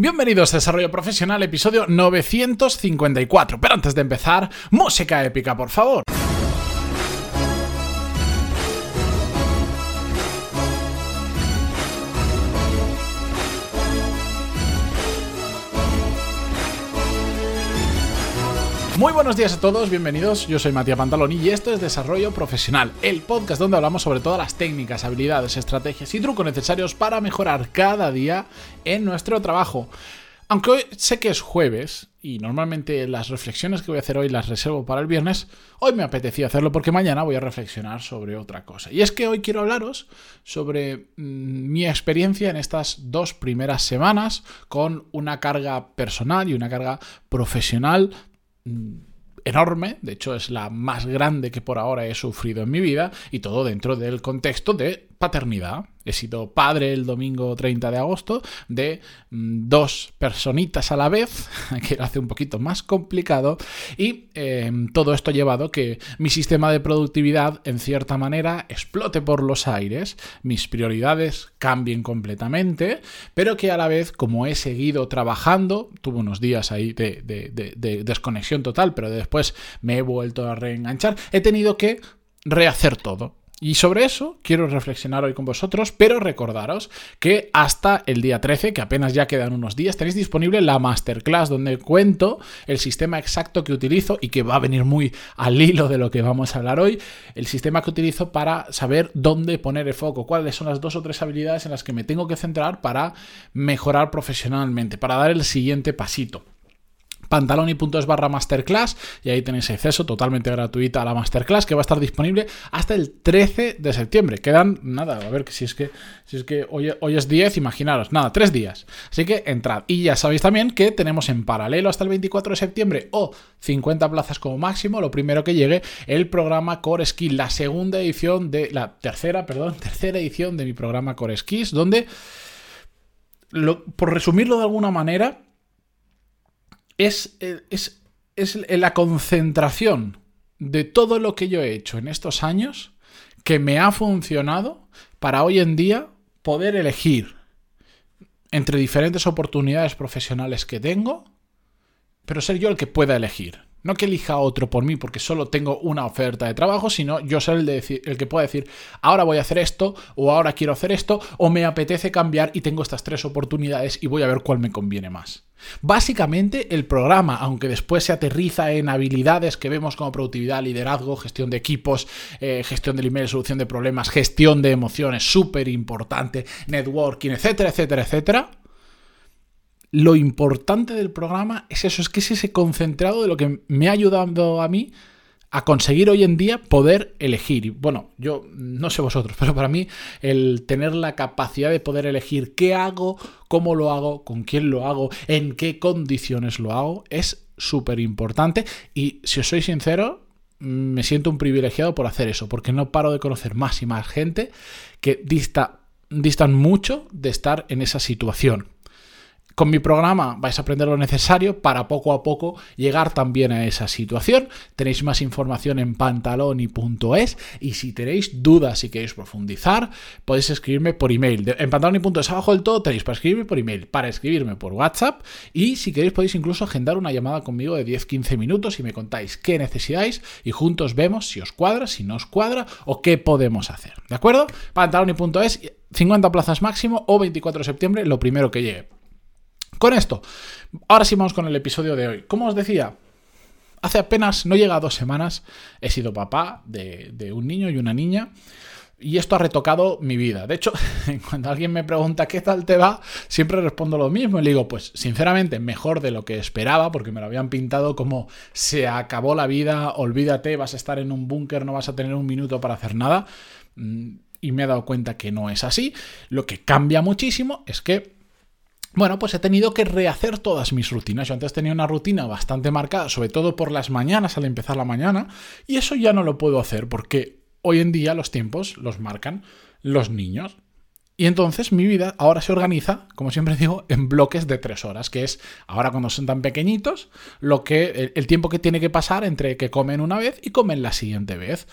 Bienvenidos a Desarrollo Profesional, episodio 954. Pero antes de empezar, música épica, por favor. Muy buenos días a todos, bienvenidos. Yo soy Matías Pantaloni y esto es Desarrollo Profesional, el podcast donde hablamos sobre todas las técnicas, habilidades, estrategias y trucos necesarios para mejorar cada día en nuestro trabajo. Aunque hoy sé que es jueves y normalmente las reflexiones que voy a hacer hoy las reservo para el viernes, hoy me apetecía hacerlo porque mañana voy a reflexionar sobre otra cosa. Y es que hoy quiero hablaros sobre mm, mi experiencia en estas dos primeras semanas con una carga personal y una carga profesional enorme, de hecho es la más grande que por ahora he sufrido en mi vida y todo dentro del contexto de paternidad. He sido padre el domingo 30 de agosto de mm, dos personitas a la vez, que lo hace un poquito más complicado, y em, todo esto ha llevado que mi sistema de productividad, en cierta manera, explote por los aires, mis prioridades cambien completamente, pero que a la vez, como he seguido trabajando, tuve unos días ahí de, de desconexión total, pero después me he vuelto a reenganchar, he tenido que rehacer todo. Y sobre eso quiero reflexionar hoy con vosotros, pero recordaros que hasta el día 13, que apenas ya quedan unos días, tenéis disponible la masterclass donde cuento el sistema exacto que utilizo y que va a venir muy al hilo de lo que vamos a hablar hoy, el sistema que utilizo para saber dónde poner el foco, cuáles son las dos o tres habilidades en las que me tengo que centrar para mejorar profesionalmente, para dar el siguiente pasito pantaloni.es barra masterclass y ahí tenéis acceso totalmente gratuita a la masterclass que va a estar disponible hasta el 13 de septiembre. Quedan, nada, a ver si es que, si es que hoy, hoy es 10, imaginaros, nada, tres días. Así que entrad. Y ya sabéis también que tenemos en paralelo hasta el 24 de septiembre o 50 plazas como máximo, lo primero que llegue, el programa Core Skill, la segunda edición de, la tercera, perdón, tercera edición de mi programa Core Skills, donde, por resumirlo de alguna manera, es, es, la concentración de todo lo que yo he hecho en estos años que me ha funcionado para hoy en día poder elegir entre diferentes oportunidades profesionales que tengo, pero ser yo el que pueda elegir. No que elija otro por mí porque solo tengo una oferta de trabajo, sino yo ser el, de el que pueda decir, ahora voy a hacer esto, o ahora quiero hacer esto, o me apetece cambiar y tengo estas tres oportunidades y voy a ver cuál me conviene más. Básicamente el programa, aunque después se aterriza en habilidades que vemos como productividad, liderazgo, gestión de equipos, eh, gestión del email, solución de problemas, gestión de emociones, súper importante, networking, etcétera, etcétera, etcétera, lo importante del programa es eso, es que es ese concentrado de lo que me ha ayudado a mí a conseguir hoy en día poder elegir. Y bueno, yo no sé vosotros, pero para mí el tener la capacidad de poder elegir qué hago, cómo lo hago, con quién lo hago, en qué condiciones lo hago, es súper importante. Y si os soy sincero, me siento un privilegiado por hacer eso, porque no paro de conocer más y más gente que dista, distan mucho de estar en esa situación. Con mi programa vais a aprender lo necesario para poco a poco llegar también a esa situación. Tenéis más información en pantaloni.es y si tenéis dudas y queréis profundizar, podéis escribirme por email. En pantaloni.es abajo del todo tenéis para escribirme por email, para escribirme por WhatsApp y si queréis podéis incluso agendar una llamada conmigo de 10-15 minutos y me contáis qué necesitáis y juntos vemos si os cuadra, si no os cuadra o qué podemos hacer. ¿De acuerdo? Pantaloni.es 50 plazas máximo o 24 de septiembre, lo primero que llegue. Con esto, ahora sí vamos con el episodio de hoy. Como os decía, hace apenas, no llega a dos semanas, he sido papá de, un niño y una niña. Y esto ha retocado mi vida. De hecho, cuando alguien me pregunta qué tal te va, siempre respondo lo mismo. Y le digo, pues sinceramente, mejor de lo que esperaba, porque me lo habían pintado como se acabó la vida, olvídate, vas a estar en un búnker, no vas a tener un minuto para hacer nada. Mm, y me he dado cuenta que no es así. Lo que cambia muchísimo es que bueno, pues he tenido que rehacer todas mis rutinas. Yo antes tenía una rutina bastante marcada, sobre todo por las mañanas, al empezar la mañana, y eso ya no lo puedo hacer porque hoy en día los tiempos los marcan los niños. Y entonces mi vida ahora se organiza, como siempre digo, en bloques de tres horas, que es ahora cuando son tan pequeñitos, lo que, el, tiempo que tiene que pasar entre que comen una vez y comen la siguiente vez.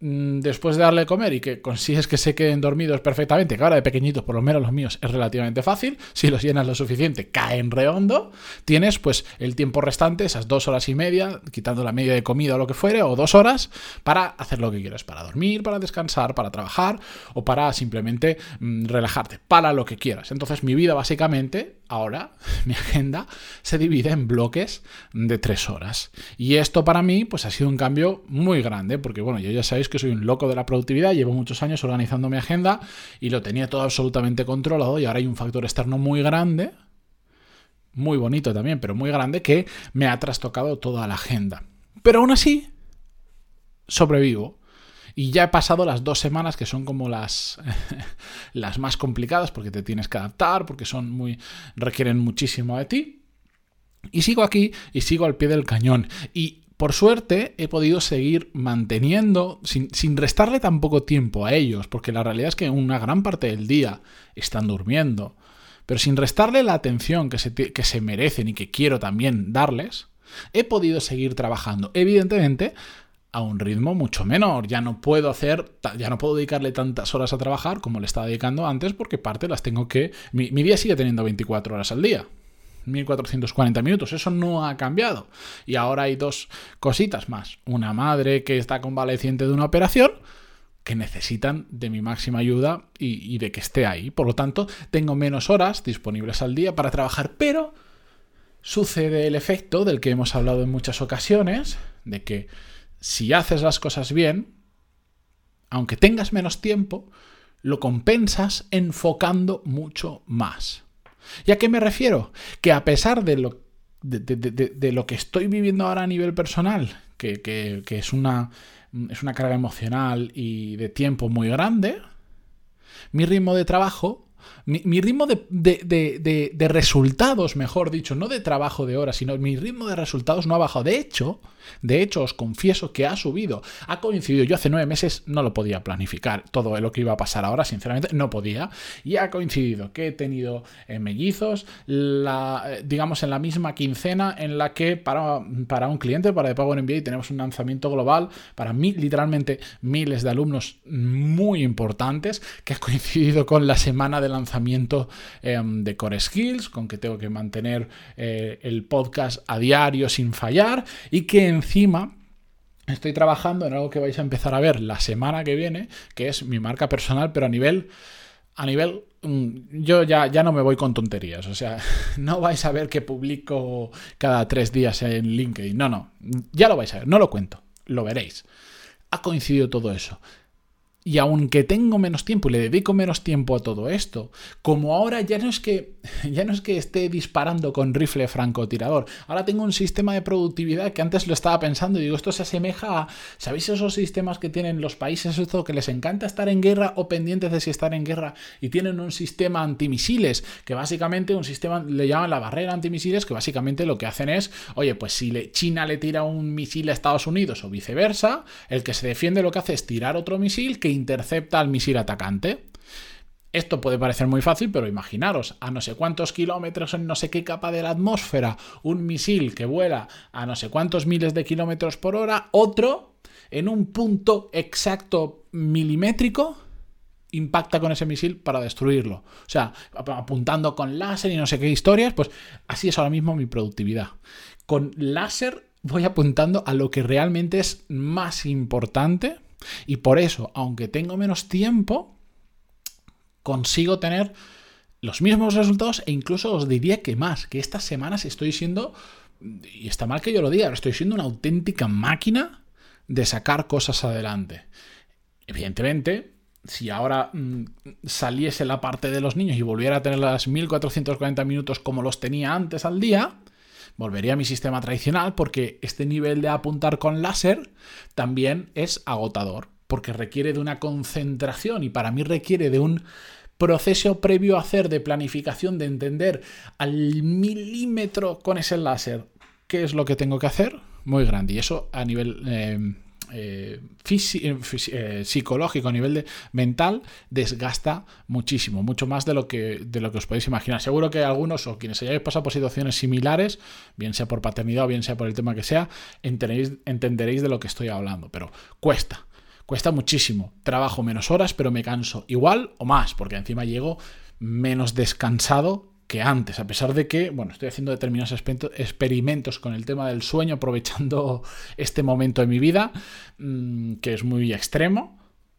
Mm, después de darle de comer y que consigues que se queden dormidos perfectamente, que ahora de pequeñitos, por lo menos los míos, es relativamente fácil, si los llenas lo suficiente, caen redondo, tienes pues el tiempo restante, esas dos horas y media, quitando la media de comida o lo que fuere, o dos horas, para hacer lo que quieres, para dormir, para descansar, para trabajar o para simplemente mm, relajarte, para lo que quieras. Entonces mi vida básicamente ahora mi agenda se divide en bloques de tres horas. Y esto para mí pues ha sido un cambio muy grande, porque bueno, yo ya sabéis que soy un loco de la productividad, llevo muchos años organizando mi agenda y lo tenía todo absolutamente controlado y ahora hay un factor externo muy grande, muy bonito también, pero muy grande, que me ha trastocado toda la agenda. Pero aún así, sobrevivo. Y ya he pasado las dos semanas que son como las, las más complicadas porque te tienes que adaptar, porque son muy. requieren muchísimo de ti. Y sigo aquí y sigo al pie del cañón. Y por suerte he podido seguir manteniendo, sin, restarle tan poco tiempo a ellos, porque la realidad es que una gran parte del día están durmiendo, pero sin restarle la atención que se, que se merecen y que quiero también darles, he podido seguir trabajando. Evidentemente, a un ritmo mucho menor. Ya no puedo hacer, ya no puedo dedicarle tantas horas a trabajar como le estaba dedicando antes porque parte las tengo que... Mi, día sigue teniendo 24 horas al día. 1440 minutos, eso no ha cambiado. Y ahora hay dos cositas más. Una madre que está convaleciente de una operación que necesitan de mi máxima ayuda y, y de que esté ahí. Por lo tanto, tengo menos horas disponibles al día para trabajar, pero sucede el efecto del que hemos hablado en muchas ocasiones, de que si haces las cosas bien, aunque tengas menos tiempo, lo compensas enfocando mucho más. ¿Y a qué me refiero? Que a pesar de lo, de, lo que estoy viviendo ahora a nivel personal, que, es, una, es una carga emocional y de tiempo muy grande, mi ritmo de trabajo mi, ritmo de, resultados, mejor dicho, no de trabajo de horas, sino mi ritmo de resultados no ha bajado. De hecho, de hecho, os confieso que ha subido. Ha coincidido. Yo hace nueve meses no lo podía planificar. Todo lo que iba a pasar ahora, sinceramente, no podía. Y ha coincidido que he tenido eh, mellizos, eh, digamos, en la misma quincena en la que para, para un cliente, para de pago en MBA, tenemos un lanzamiento global para mí, literalmente miles de alumnos muy importantes, que ha coincidido con la semana de lanzamiento Em, de Core Skills, con que tengo que mantener eh, el podcast a diario sin fallar y que encima estoy trabajando en algo que vais a empezar a ver la semana que viene, que es mi marca personal, pero a nivel a nivel mm, yo ya, ya no me voy con tonterías, o sea, no vais a ver que publico cada tres días en LinkedIn, no, no, ya lo vais a ver, no lo cuento, lo veréis. Ha coincidido todo eso. Y aunque tengo menos tiempo y le dedico menos tiempo a todo esto, como ahora ya no es que ya no es que esté disparando con rifle francotirador, ahora tengo un sistema de productividad que antes lo estaba pensando y digo, esto se asemeja a, ¿sabéis esos sistemas que tienen los países esto que les encanta estar en guerra o pendientes de si estar en guerra y tienen un sistema antimisiles, que básicamente un sistema le llaman la barrera antimisiles, que básicamente lo que hacen es, oye, pues si China le tira un misil a Estados Unidos o viceversa, el que se defiende lo que hace es tirar otro misil que intercepta al misil atacante. Esto puede parecer muy fácil, pero imaginaros, a no sé cuántos kilómetros en no sé qué capa de la atmósfera, un misil que vuela a no sé cuántos miles de kilómetros por hora, otro en un punto exacto milimétrico impacta con ese misil para destruirlo. O sea, apuntando con láser y no sé qué historias, pues así es ahora mismo mi productividad. Con láser voy apuntando a lo que realmente es más importante y por eso, aunque tengo menos tiempo, consigo tener los mismos resultados e incluso os diría que más, que estas semanas estoy siendo, y está mal que yo lo diga, estoy siendo una auténtica máquina de sacar cosas adelante. Evidentemente, si ahora mm, saliese la parte de los niños y volviera a tener las 1440 minutos como los tenía antes al día, volvería a mi sistema tradicional porque este nivel de apuntar con láser también es agotador, porque requiere de una concentración y para mí requiere de un proceso previo a hacer de planificación, de entender al milímetro con ese láser qué es lo que tengo que hacer, muy grande. Y eso a nivel eh, eh, eh, psicológico, a nivel de, mental, desgasta muchísimo, mucho más de lo, que, de lo que os podéis imaginar. Seguro que algunos o quienes hayáis pasado por situaciones similares, bien sea por paternidad o bien sea por el tema que sea, entenderéis de lo que estoy hablando, pero cuesta Cuesta muchísimo. Trabajo menos horas, pero me canso igual o más, porque encima llego menos descansado que antes, a pesar de que, bueno, estoy haciendo determinados experimentos con el tema del sueño, aprovechando este momento de mi vida, mm, que es muy extremo,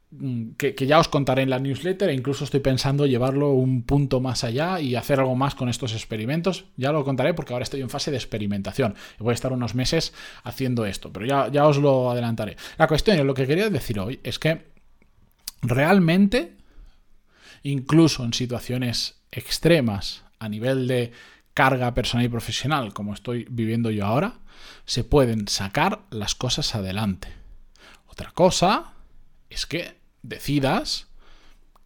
mm, que, ya os contaré en la newsletter e incluso estoy pensando llevarlo un punto más allá y hacer algo más con estos experimentos. Ya lo contaré porque ahora estoy en fase de experimentación voy a estar unos meses haciendo esto, pero ya, ya os lo adelantaré. La cuestión, lo que quería decir hoy es que realmente, incluso en situaciones extremas a nivel de carga personal y profesional, como estoy viviendo yo ahora, se pueden sacar las cosas adelante. Otra cosa es que decidas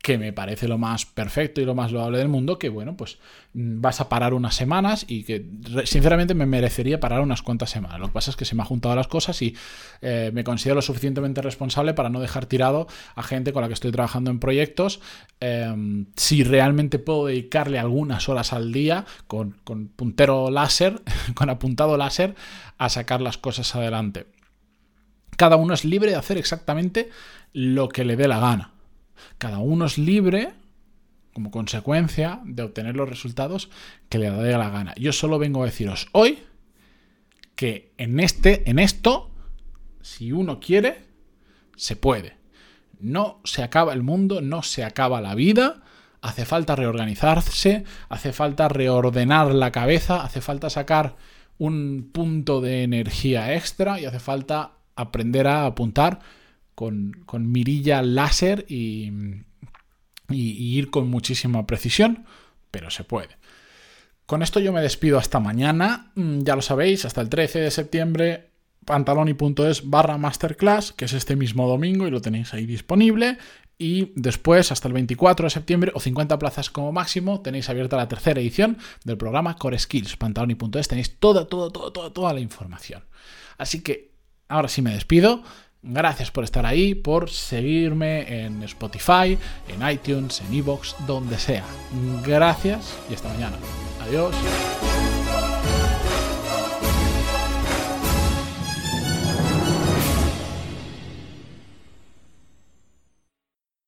que me parece lo más perfecto y lo más loable del mundo, que bueno, pues mm, vas a parar unas semanas y que sinceramente me merecería parar unas cuantas semanas. Lo que pasa es que se me han juntado las cosas y eh, me considero lo suficientemente responsable para no dejar tirado a gente con la que estoy trabajando en proyectos. Em, si realmente puedo dedicarle algunas horas al día con, con puntero láser, con apuntado láser, a sacar las cosas adelante. Cada uno es libre de hacer exactamente lo que le dé la gana. Cada uno es libre, como consecuencia, de obtener los resultados que le dé la gana. Yo solo vengo a deciros hoy que en, este, en esto, si uno quiere, se puede. No se acaba el mundo, no se acaba la vida. Hace falta reorganizarse, hace falta reordenar la cabeza, hace falta sacar un punto de energía extra y hace falta aprender a apuntar con, mirilla láser y, ir con muchísima precisión, pero se puede. Con esto yo me despido hasta mañana, mm, ya lo sabéis, hasta el 13 de septiembre pantaloni.es barra masterclass, que es este mismo domingo y lo tenéis ahí disponible. Y después, hasta el 24 de septiembre, o 50 plazas como máximo, tenéis abierta la tercera edición del programa Core Skills. Pantaloni.es tenéis toda, toda, toda, toda, toda la información. Así que ahora sí me despido. Gracias por estar ahí, por seguirme en Spotify, en iTunes, en Evox, donde sea. Gracias y hasta mañana. Adiós.